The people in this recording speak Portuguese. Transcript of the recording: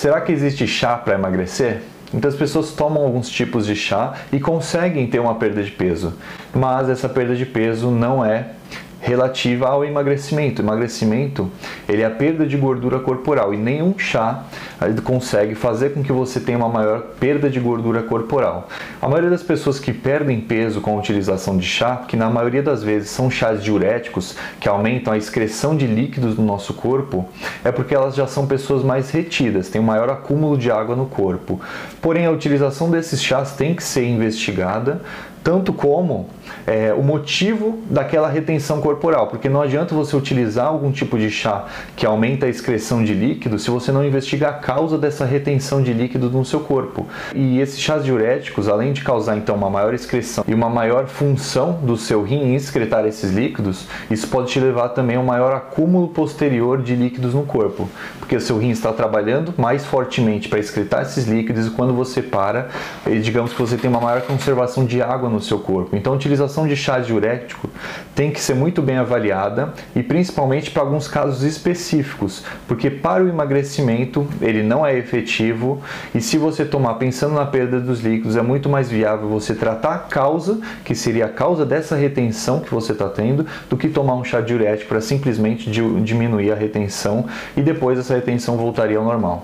Será que existe chá para emagrecer? Então as pessoas tomam alguns tipos de chá e conseguem ter uma perda de peso, mas essa perda de peso não é relativa ao emagrecimento. Emagrecimento ele é a perda de gordura corporal e nenhum chá consegue fazer com que você tenha uma maior perda de gordura corporal. A maioria das pessoas que perdem peso com a utilização de chá, que na maioria das vezes são chás diuréticos que aumentam a excreção de líquidos no nosso corpo, é porque elas já são pessoas mais retidas, têm um maior acúmulo de água no corpo. Porém, a utilização desses chás tem que ser investigada tanto como é, o motivo daquela retenção corporal, porque não adianta você utilizar algum tipo de chá que aumenta a excreção de líquido se você não investigar a causa dessa retenção de líquido no seu corpo. E esses chás diuréticos, além de causar então uma maior excreção e uma maior função do seu rim em excretar esses líquidos, isso pode te levar também a um maior acúmulo posterior de líquidos no corpo, porque o seu rim está trabalhando mais fortemente para excretar esses líquidos e quando você para, digamos que você tem uma maior conservação de água no seu corpo. Então, a utilização de chá diurético tem que ser muito bem avaliada e principalmente para alguns casos específicos, porque para o emagrecimento ele não é efetivo e se você tomar pensando na perda dos líquidos, é muito mais viável você tratar a causa, que seria a causa dessa retenção que você está tendo, do que tomar um chá diurético para simplesmente diminuir a retenção e depois essa retenção voltaria ao normal.